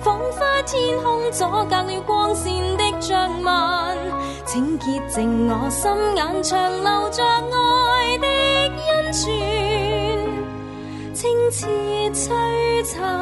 仿佛天空阻隔了光线的障蔓。请洁净我心眼，长留着爱的恩泉。清澈璀璨。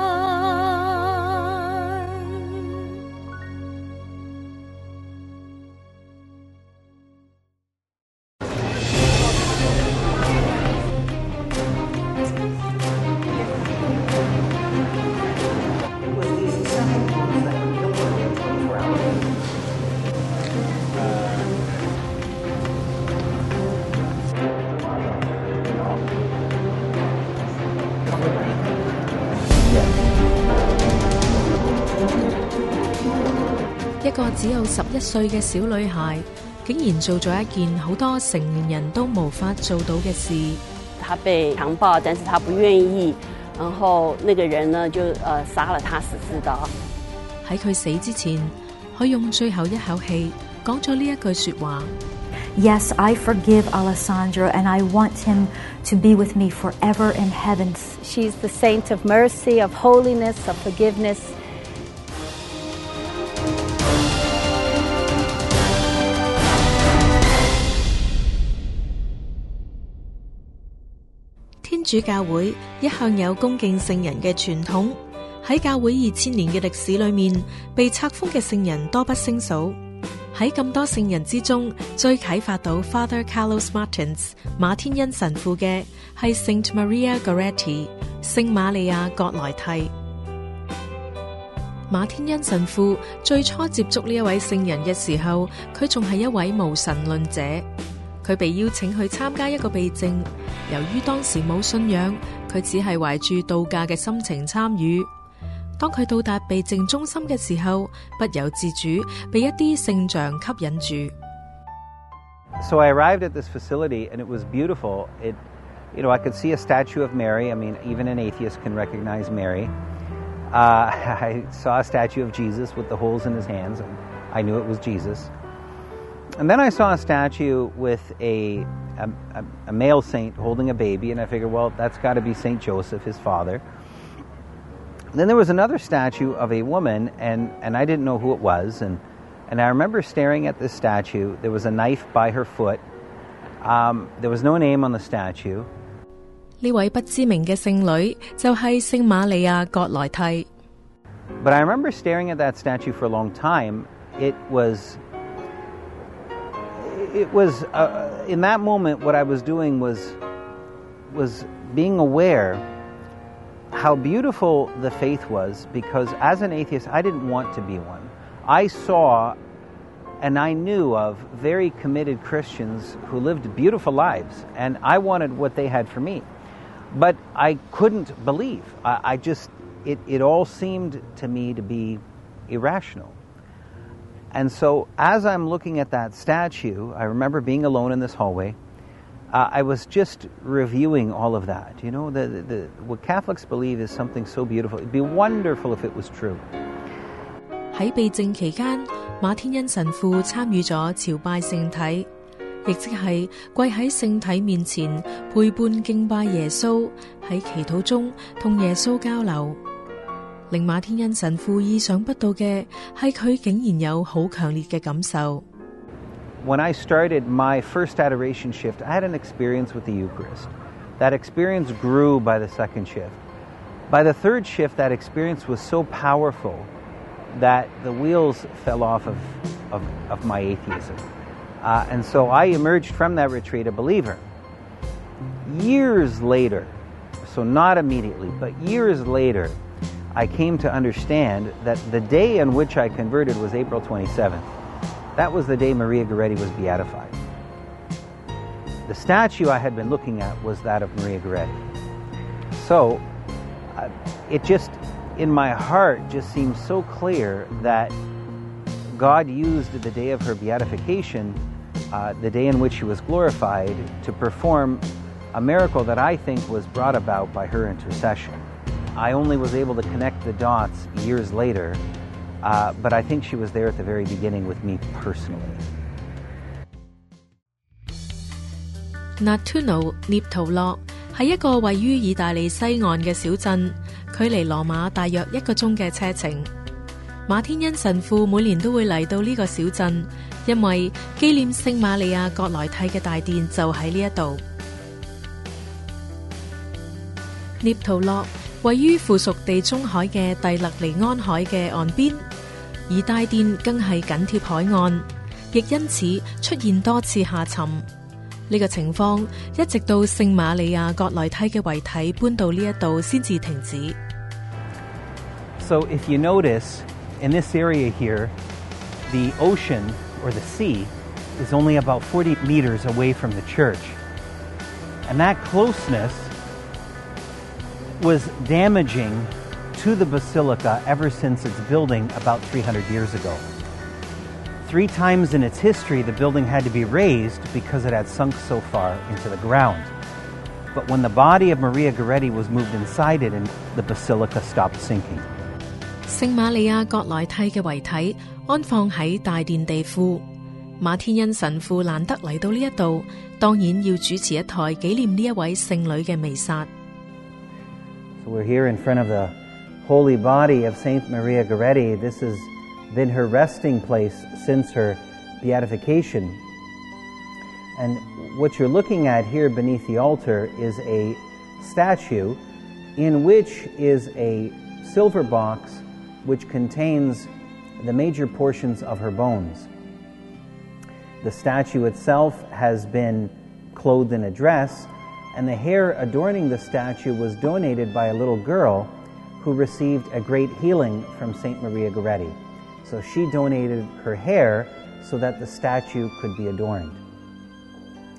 個只有十一歲嘅小女孩，竟然做咗一件好多成年人都無法做到嘅事。他被强暴，但是他不愿意，然后那个人呢就呃杀了他十四刀。喺佢死之前，佢用最後一口氣講咗呢一句說話。Yes, I forgive Alessandro and I want him to be with me forever in heaven. She's the saint of mercy, of holiness, of forgiveness. 主教會一向有恭敬聖人嘅傳統，喺教會二千年嘅歷史裏面，被冊封嘅聖人多不勝數。喺咁多聖人之中，最啟發到 Father Carlos Martins 馬天恩神父嘅係 Saint Maria Goretti 聖瑪利亞葛萊蒂。馬天恩神父最初接觸呢一位聖人嘅時候，佢仲係一位無神論者。佢被邀請去參加一個避靜，由於當時冇信仰，佢只係懷住度假嘅心情參與。當佢到達避靜中心嘅時候，不由自主被一啲聖像吸引住。So I arrived at this facility and it was beautiful. It, you know, I could see a statue of Mary. I mean, even an atheist can recognize Mary. Uh, I saw a statue of Jesus with the holes in his hands, and I knew it was Jesus. And then I saw a statue with a, a, a- a male saint holding a baby, and I figured, well, that's got to be Saint Joseph, his father. Then there was another statue of a woman, and, and I didn't know who it was. And, and I remember staring at this statue. There was a knife by her foot. Um, there was no name on the statue. 呢位不知名嘅圣女就系圣玛利亚葛莱蒂。 But I remember staring at that statue for a long time. It was. it was uh, in that moment. What I was doing was was being aware how beautiful the faith was. Because as an atheist, I didn't want to be one. I saw and I knew of very committed Christians who lived beautiful lives, and I wanted what they had for me. But I couldn't believe. I, I just, it, it all seemed to me to be irrational. And so, as I'm looking at that statue, I remember being alone in this hallway. Uh, I was just reviewing all of that. You know, the, the, the, what Catholics believe is something so beautiful. It'd be wonderful if it was true. 喺避静期间，马天恩神父参与咗朝拜圣体，亦即系跪喺圣体面前陪伴敬拜耶稣，喺祈祷中同耶稣交流。 令马天恩神父意想不到嘅系佢竟然有好强烈嘅感受。 When I started my first adoration shift, I had an experience with the Eucharist. That experience grew by the second shift. By the third shift, that experience was so powerful that the wheels fell off of, of, of my atheism. Uh, and so I emerged from that retreat a believer. Years later, so not immediately, but years later, I came to understand that the day on which I converted was April 27th. That was the day Maria Goretti was beatified. The statue I had been looking at was that of Maria Goretti. So uh, it just, in my heart, just seemed so clear that God used the day of her beatification, uh, the day in which she was glorified, to perform a miracle that I think was brought about by her intercession. I only was able to connect the dots years later, uh, but I think she was there at the very beginning with me personally. Natuno 涅图洛系一个位于意大利西岸嘅小镇，距离罗马大约一个钟嘅车程。马天恩神父每年都会嚟到呢个小镇，因为纪念圣玛利亚葛莱蒂嘅大殿就喺呢一度。涅图洛 位於附屬地中海嘅蒂勒尼安海嘅岸邊，而大殿更係緊貼海岸，亦因此出現多次下沉。呢個情況一直到聖瑪利亞葛萊蒂嘅遺體搬到呢一度先至停止。So, if you notice, in this area here, the ocean or the sea is only about 40 meters away from the church. And that closeness was damaging to the basilica ever since its building about 300 years ago. Three times in its history, the building had to be raised because it had sunk so far into the ground. But when the body of Maria Goretti was moved inside it, and the basilica stopped sinking. 圣玛利亚葛莱蒂嘅遗体安放喺大殿地库。马天恩神父难得嚟到呢一度，当然要主持一台纪念呢一位圣女嘅弥撒。 So we're here in front of the holy body of Saint Maria Goretti. This has been her resting place since her beatification. And what you're looking at here beneath the altar is a statue in which is a silver box which contains the major portions of her bones. The statue itself has been clothed in a dress, and the hair adorning the statue was donated by a little girl who received a great healing from St. Maria Goretti. So she donated her hair so that the statue could be adorned.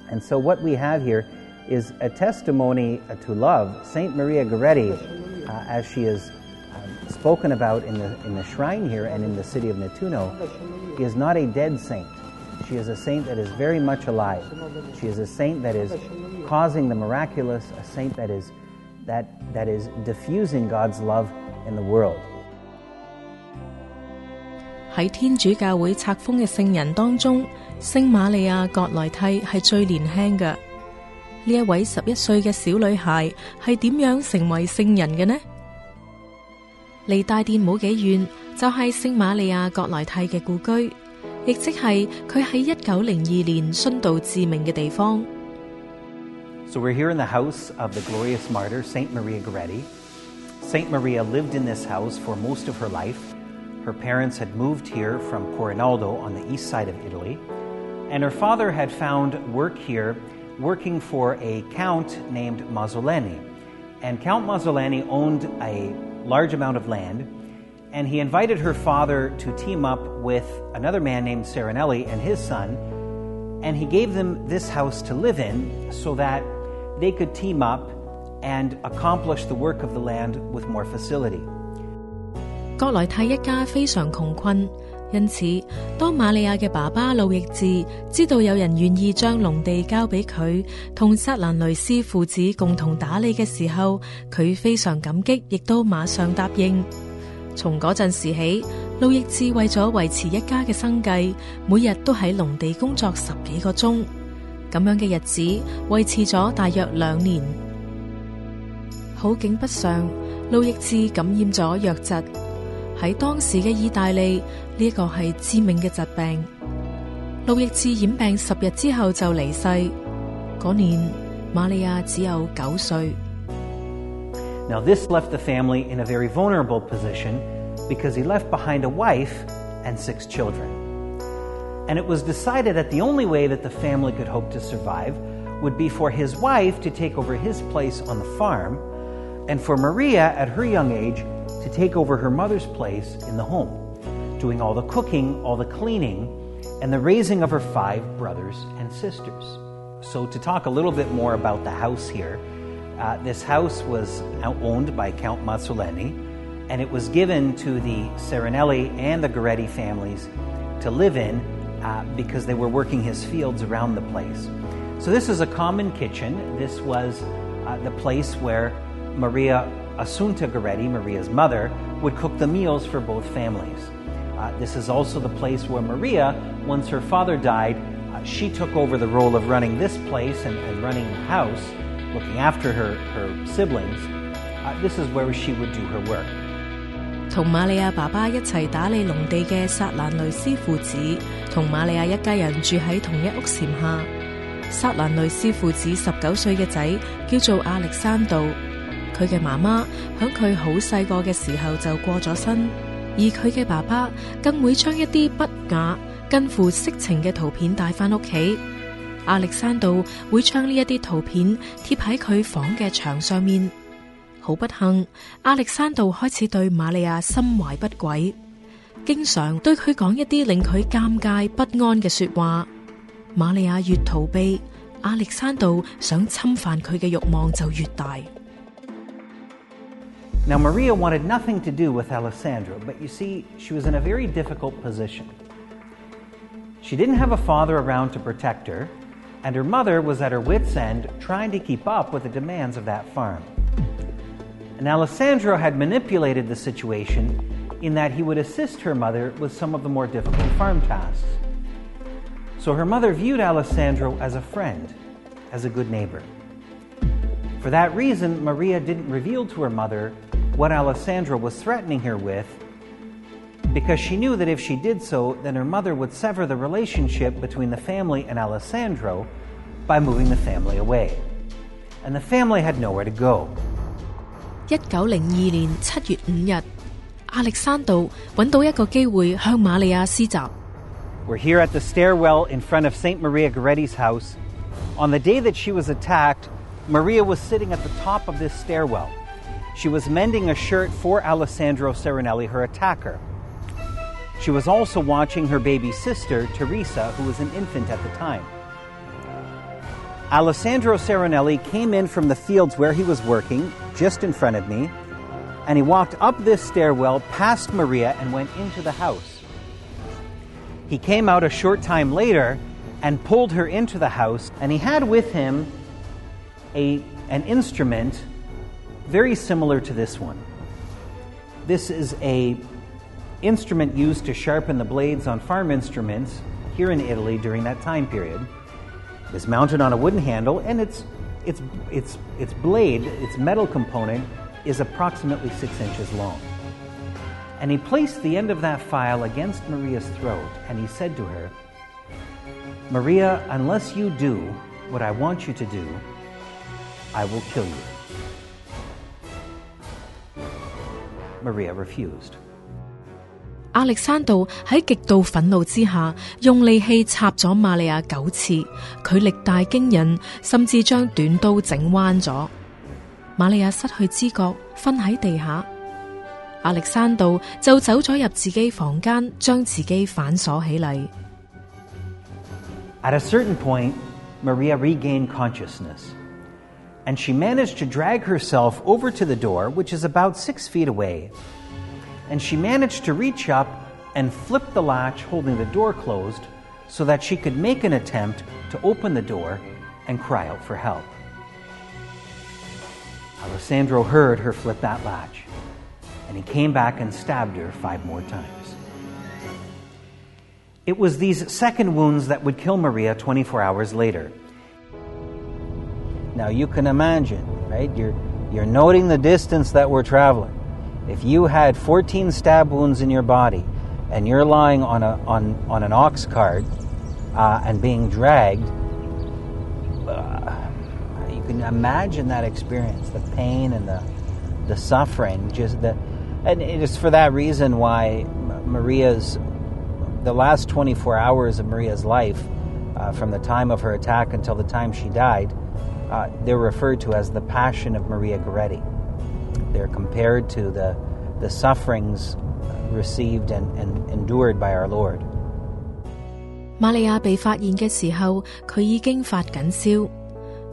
And so what we have here is a testimony to love. St. Maria Goretti, uh, as she is um, spoken about in the, in the shrine here and in the city of Nettuno, is not a dead saint. She is a saint that is very much alive. She is a saint that is causing the miraculous, a saint that is, that, that is diffusing God's love in the world. 喺天主教会册封嘅圣人当中，圣玛利亚葛莱蒂系最年轻嘅。呢一位十一岁嘅小女孩系点样成为圣人嘅呢？离大殿冇几远，就系圣玛利亚葛莱蒂嘅故居， so we're here in the house of the glorious martyr Saint Maria Goretti. Saint Maria lived in this house for most of her life. Her parents had moved here from Corinaldo on the east side of Italy, and her father had found work here working for a count named Mazzoleni. And Count Mazzoleni owned a large amount of land and he invited her father to team up with another man named Serenelli and his son, and he gave them this house to live in so that they could team up and accomplish the work of the land with more facility. 葛莱蒂一家非常穷困，因此当玛利亚嘅爸爸路易治知道有人愿意将农地交俾佢同萨兰雷斯父子共同打理嘅时候，佢非常感激，亦都马上答应。 從嗰陣時起，路易治為咗維持一家嘅生計，每日都喺農地工作十幾個鐘，咁樣嘅日子維持咗大約兩年。好景不常，路易治感染咗瘧疾。喺當時嘅意大利，呢一個係致命嘅疾病。路易治染病十日之後就離世。嗰年瑪利亞只有九歲。 Now, this left the family in a very vulnerable position because he left behind a wife and six children. And it was decided that the only way that the family could hope to survive would be for his wife to take over his place on the farm, and for Maria, at her young age, to take over her mother's place in the home, doing all the cooking, all the cleaning, and the raising of her five brothers and sisters. So, to talk a little bit more about the house here, uh, this house was owned by Count Mazzoleni, and it was given to the Serenelli and the Goretti families to live in uh, because they were working his fields around the place. So, this is a common kitchen. This was uh, the place where Maria Assunta Goretti, Maria's mother, would cook the meals for both families. Uh, this is also the place where Maria, once her father died, uh, she took over the role of running this place and, and running the house, looking after her, her siblings. Uh, this is where she would do her work. 同瑪利亞爸爸一齊打理農地嘅薩蘭雷斯父子，同瑪利亞一家人住喺同一屋檐下。薩蘭雷斯父子十九歲嘅仔叫做亞歷山道，佢嘅媽媽響佢好細個嘅時候就過咗身，而佢嘅爸爸更會將一啲不雅、近乎色情嘅圖片帶翻屋企。亞歷山道会将呢一啲图片贴喺佢房嘅墙上面。好不幸，亞歷山道开始对玛利亚心怀不轨，经常对佢讲一啲令佢尴尬不安嘅说话。玛利亚越逃避，亞歷山道想侵犯佢嘅欲望就越大。Now, Maria wanted nothing to do with Alessandro, but you see, she was in a very difficult position. She didn't have a father around to protect her, and her mother was at her wits' end trying to keep up with the demands of that farm. And Alessandro had manipulated the situation in that he would assist her mother with some of the more difficult farm tasks. So her mother viewed Alessandro as a friend, as a good neighbor. For that reason, Maria didn't reveal to her mother what Alessandro was threatening her with, because she knew that if she did so, then her mother would sever the relationship between the family and Alessandro by moving the family away. And the family had nowhere to go. 一九零二年七月五日，亚历山道揾到一个机会向玛利亚施袭。 We're here at the stairwell in front of St. Maria Goretti's house. On the day that she was attacked, Maria was sitting at the top of this stairwell. She was mending a shirt for Alessandro Serenelli, her attacker. She was also watching her baby sister, Teresa, who was an infant at the time. Alessandro Serenelli came in from the fields where he was working, just in front of me, and he walked up this stairwell past Maria and went into the house. He came out a short time later and pulled her into the house, and he had with him a, an instrument very similar to this one. This is a instrument used to sharpen the blades on farm instruments here in Italy during that time period. It is mounted on a wooden handle, and its its its its blade, its metal component, is approximately six inches long. And he placed the end of that file against Maria's throat, and he said to her, Maria, unless you do what I want you to do, I will kill you. Maria refused. 亞歷山道喺極度憤怒之下，用利器插咗瑪利亞九次，佢力大驚人，甚至將短刀整彎咗。瑪利亞失去知覺，瞓喺地下。亞歷山道就走咗入自己房間，將自己反鎖起嚟。At a certain point, Maria regained consciousness, and she managed to drag herself over to the door, which is about six feet away. And she managed to reach up and flip the latch holding the door closed so that she could make an attempt to open the door and cry out for help. Alessandro heard her flip that latch, and he came back and stabbed her five more times. It was these second wounds that would kill Maria 24 hours later. Now you can imagine, right? You're, you're noting the distance that we're traveling. If you had 14 stab wounds in your body and you're lying on, a, on, on an ox cart uh, and being dragged, uh, you can imagine that experience the pain and the, the suffering. Just the, and it is for that reason why Maria's the last 24 hours of Maria's life, uh, from the time of her attack until the time she died, uh, they're referred to as the Passion of Maria Goretti. They're compared to the, the sufferings received and, and endured by our Lord. 玛利亚被发现嘅时候，佢已经发紧烧。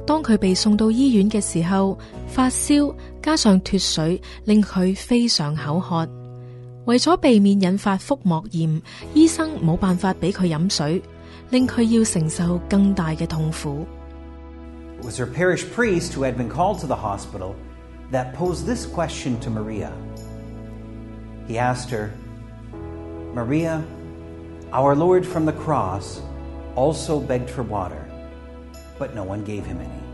当佢被送到医院嘅时候，发烧加上脱水，令佢非常口渴。 为咗避免引发腹膜炎，医生冇办法俾佢饮水，令佢要承受更大嘅痛苦。 It was her parish priest who had been called to the hospital that posed this question to Maria. He asked her, Maria, our Lord from the cross also begged for water, but no one gave him any.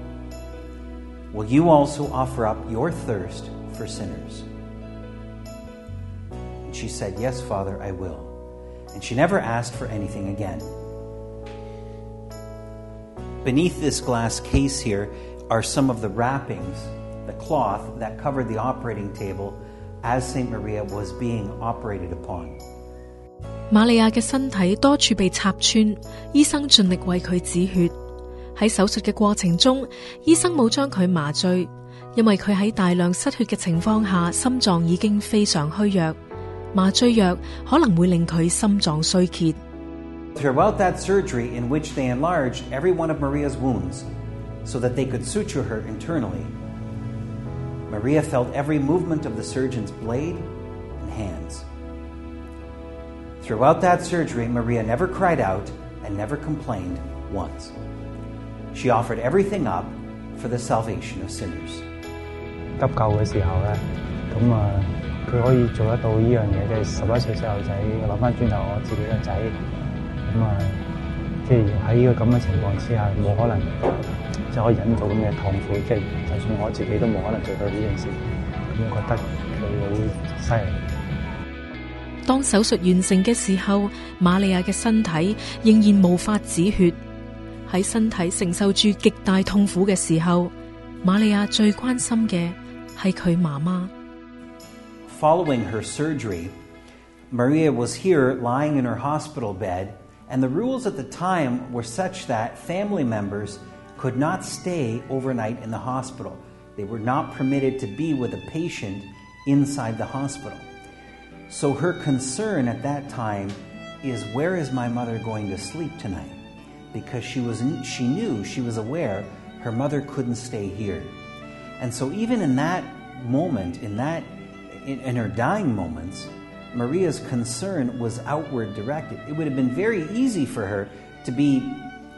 Will you also offer up your thirst for sinners? And she said, Yes, Father, I will. And she never asked for anything again. Beneath this glass case here are some of the wrappings, the cloth that covered the operating table as St. Maria was being operated upon. 玛利亚嘅身体多处被插穿，医生尽力为佢止血。喺手术嘅过程中，医生冇将佢麻醉，因为佢喺大量失血嘅情况下，心脏已经非常虚弱，麻醉药可能会令佢心脏衰竭。 Throughout that surgery, in which they enlarged every one of Maria's wounds so that they could suture her internally, Maria felt every movement of the surgeon's blade and hands. Throughout that surgery, Maria never cried out and never complained once. She offered everything up for the salvation of sinners. 急救嘅时候咧，咁啊，佢可以做得到呢样嘢，即系十一岁细路仔，谂翻转头我自己个仔，咁啊， 即係喺呢個咁嘅情況之下，冇可能即係可以忍到咁嘅痛苦，即係就算我自己都冇可能做到呢件事，咁我覺得佢好犀利。當手術完成嘅時候，瑪利亞嘅身體仍然無法止血。喺身體承受住極大痛苦嘅時候，瑪利亞最關心嘅係佢媽媽。Following her surgery, Maria was here lying in her hospital bed, and the rules at the time were such that family members could not stay overnight in the hospital. They were not permitted to be with a patient inside the hospital. So her concern at that time is where is my mother going to sleep tonight? Because she was she knew she was aware her mother couldn't stay here. And so even in that moment, in that in, in her dying moments, Maria's concern was outward directed. It would have been very easy for her to be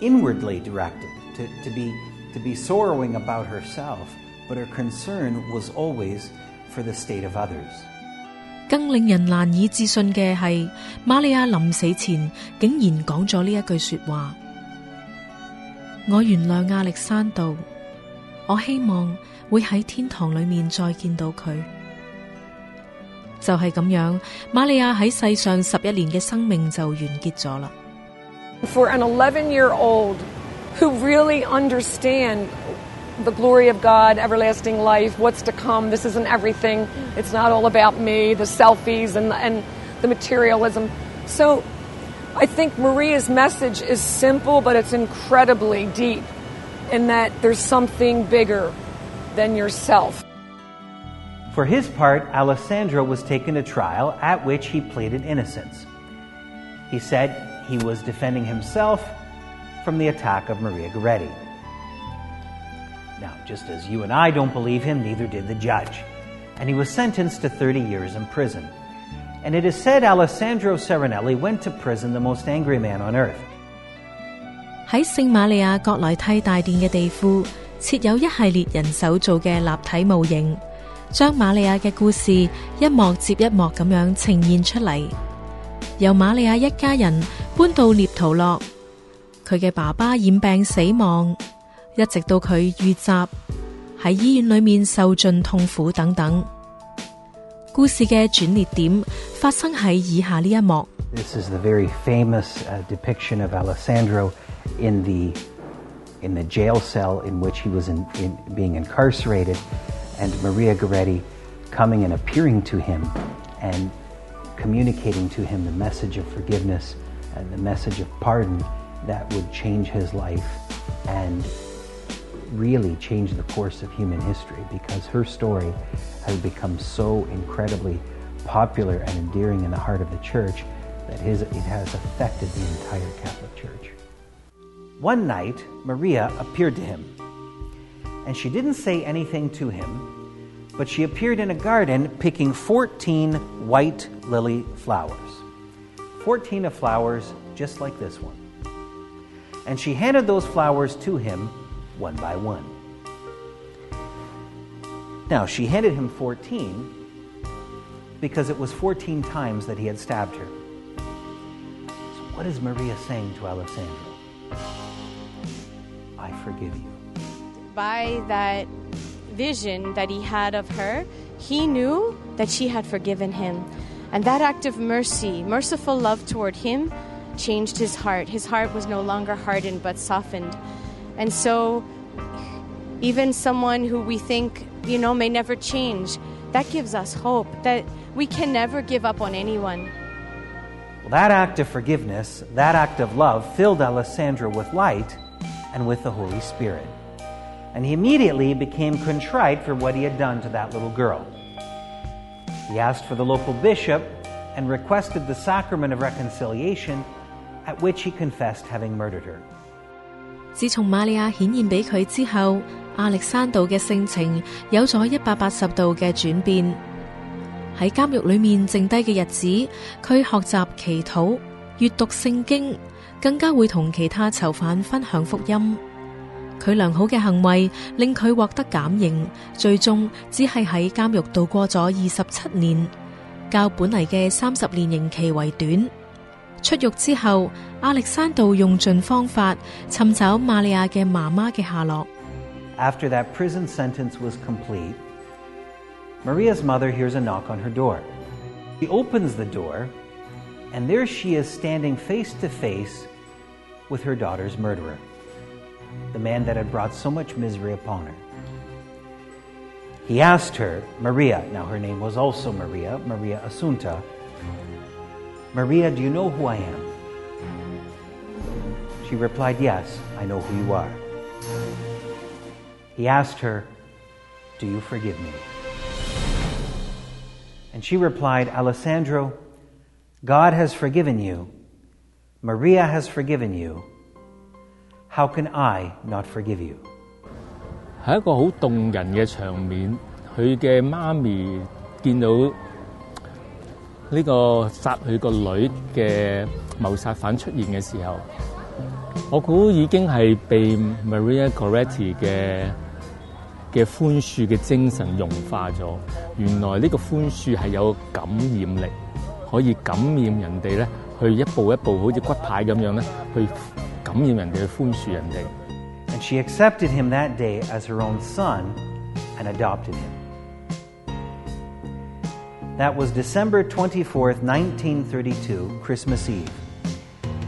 inwardly directed, to, to be to be sorrowing about herself, but her concern was always for the state of others. 更令人难以置信嘅系，玛利亚临死前竟然讲咗呢一句说话：我原谅亚历山道，我希望会喺天堂里面再见到佢。 就系咁样，玛利亚喺世上十一年嘅生命就完结咗啦。 For an 11 year old who really understand the glory of God, everlasting life, what's to come, this isn't everything. It's not all about me, the selfies and, and the materialism. So I think Maria's message is simple, but it's incredibly deep in that there's something bigger than yourself. For his part, Alessandro was taken to trial, at which he pleaded innocence. He said he was defending himself from the attack of Maria Goretti. Now, just as you and I don't believe him, neither did the judge. And he was sentenced to 30 years in prison. And it is said Alessandro Serenelli went to prison the most angry man on earth. 喺圣玛利亚葛莱蒂大殿嘅地库设有一系列人手做嘅立体模型， 將瑪利亞嘅故事一幕接一幕咁樣呈現出嚟。由瑪利亞一家人搬到涅圖洛，佢嘅爸爸染病死亡，一直到佢遇襲喺醫院裏面受盡痛苦等等。故事嘅轉捩點發生喺以下呢一幕。This is the very famous uh, depiction of Alessandro in the in the jail cell in which he was in, in, being incarcerated, and Maria Goretti coming and appearing to him and communicating to him the message of forgiveness and the message of pardon that would change his life and really change the course of human history because her story has become so incredibly popular and endearing in the heart of the church that his, it has affected the entire Catholic Church. One night, Maria appeared to him, and she didn't say anything to him, but she appeared in a garden picking 14 white lily flowers. 14 of flowers just like this one. And she handed those flowers to him one by one. Now, she handed him 14 because it was 14 times that he had stabbed her. So, what is Maria saying to Alessandro? I forgive you. By that vision that he had of her, he knew that she had forgiven him. And that act of mercy, merciful love toward him, changed his heart. His heart was no longer hardened but softened. And so, even someone who we think, you know, may never change, that gives us hope that we can never give up on anyone. Well, that act of forgiveness, that act of love, filled Alessandro with light and with the Holy Spirit And he immediately became contrite for what he had done to that little girl. He asked for the local bishop and requested the sacrament of reconciliation, at which he confessed having murdered her. 自从玛利亚显现俾佢之后，亚历山道嘅性情有咗一百八十度嘅转变。喺监狱里面剩低嘅日子，佢学习祈祷、阅读圣经，更加会同其他囚犯分享福音。 佢良好嘅行为令佢获得减刑，最终只系喺监狱度过咗二十七年，较本嚟嘅三十年刑期为短。出狱之後，亞歷山道用尽方法寻找玛利亚嘅妈妈嘅下落。After that prison sentence was complete, Maria's mother hears a knock on her door. She opens the door, and there she is standing face to face with her daughter's murderer, the man that had brought so much misery upon her. He asked her, Maria, now her name was also Maria, Maria Assunta, Maria, do you know who I am? She replied, Yes, I know who you are. He asked her, Do you forgive me? And she replied, Alessandro, God has forgiven you. Maria has forgiven you. How can I not forgive you? 係一個好動人嘅場面。佢嘅媽咪見到呢個殺佢個女嘅謀殺犯出現嘅時候，我估已經係被 Maria Goretti 嘅嘅宽恕嘅精神融化咗。原來呢個寬恕係有感染力，可以感染人哋咧，去一步一步好似骨牌咁樣咧，去 感染人哋，去宽恕人哋。 And she accepted him that day as her own son and adopted him. That was December 24th, 1932, Christmas Eve.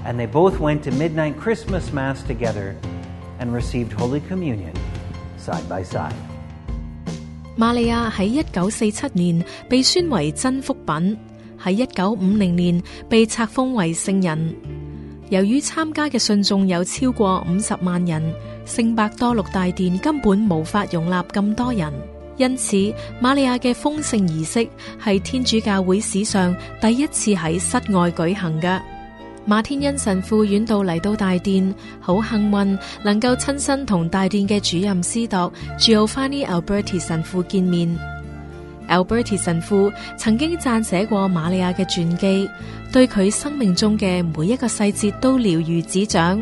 And they both went to midnight Christmas Mass together and received Holy Communion side by side. 玛利亚喺一九四七年被宣为真福品，喺一九五零年被册封为圣人。 由於參加嘅信眾有超過五十萬人，聖伯多祿大殿根本無法容納咁多人，因此瑪利亞嘅封聖儀式係天主教會史上第一次喺室外舉行嘅。馬天恩神父遠道嚟到大殿，好幸運能夠親身同大殿嘅主任司鐸 Giovanni Alberti 神父見面。 Alberti 神父曾經撰寫過瑪利亞嘅傳記，對佢生命中嘅每一個細節都了如指掌。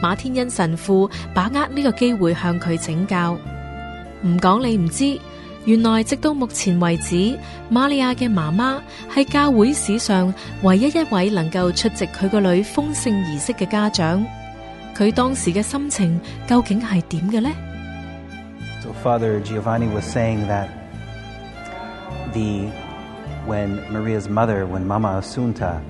馬天恩神父把握呢個機會向佢请教。唔講你唔知，原來直到目前為止，瑪利亞嘅媽媽係教會史上唯一一位能夠出席佢個女封聖儀式嘅家長。佢當時嘅心情究竟係點嘅呢？Father Giovanni was saying that the when Maria's mother, when Mama Assunta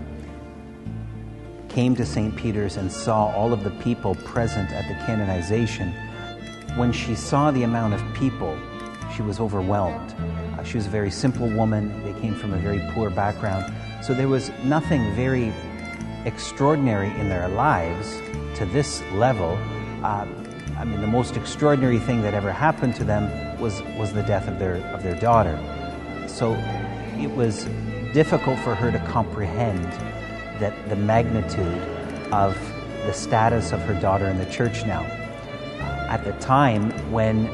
came to St. Peter's and saw all of the people present at the canonization, when she saw the amount of people, she was overwhelmed. Uh, she was a very simple woman. They came from a very poor background. So there was nothing very extraordinary in their lives to this level. Uh, I mean, the most extraordinary thing that ever happened to them was, was the death of their, of their daughter. So it was difficult for her to comprehend that the magnitude of the status of her daughter in the church now. At the time when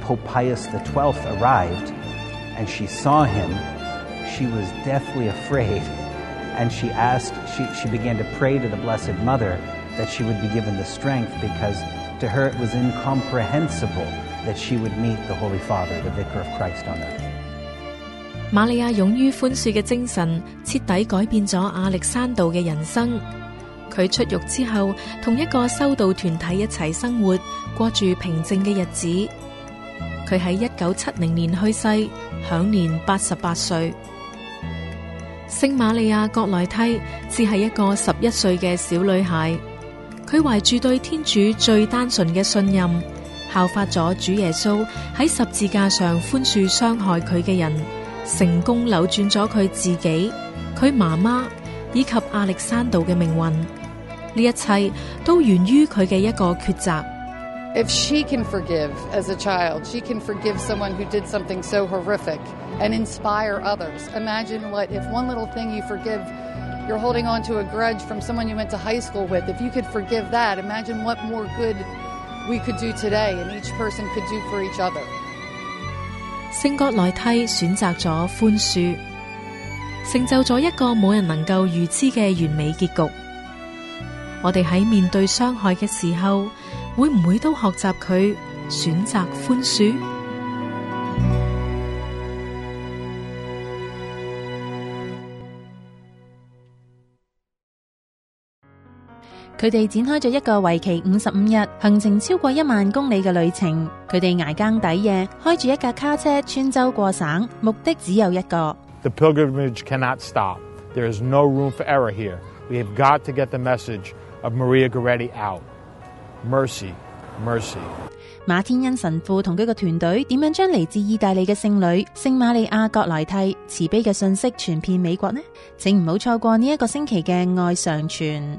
Pope Pius XII arrived and she saw him, she was deathly afraid. And she asked, she, she began to pray to the Blessed Mother that she would be given the strength because to her it was incomprehensible that she would meet the Holy Father, the Vicar of Christ on earth. 玛利亞勇於寬恕嘅精神，徹底改變咗亞歷山道嘅人生。佢出獄之後，同一個修道團體一齊生活，過住平靜嘅日子。佢喺一九七零年去世，享年八十八歲。聖瑪利亞葛萊蒂只係一個十一歲嘅小女孩，佢懷住對天主最單純嘅信任，效法咗主耶穌喺十字架上宽恕傷害佢嘅人，成功扭转咗佢自己、佢妈妈以及亚历山道嘅命运。呢一切都源于佢嘅一个抉择。 If she can forgive as a child, she can forgive someone who did something so horrific and inspire others. Imagine what if one little thing you forgive, you're holding on to a grudge from someone you went to high school with. If you could forgive that, imagine what more good we could do today and each person could do for each other. 聖葛萊蒂選擇咗寬恕，成就咗一個冇人能夠預知嘅完美結局。我哋喺面對傷害嘅時候，會唔會都學習佢選擇寬恕？ 佢哋展開咗一個為期五十五日、行程超過一萬公里嘅旅程。佢哋捱更抵夜，開住一架卡車穿州過省，目的只有一個。The pilgrimage cannot stop. There is no room for error here. We have got to get the message of Maria Goretti out. Mercy, mercy. 馬天恩神父同佢個團隊點樣將嚟自意大利嘅聖女聖瑪利亞葛萊蒂慈悲嘅信息傳遍美國呢？請唔好錯過呢一個星期嘅愛上傳。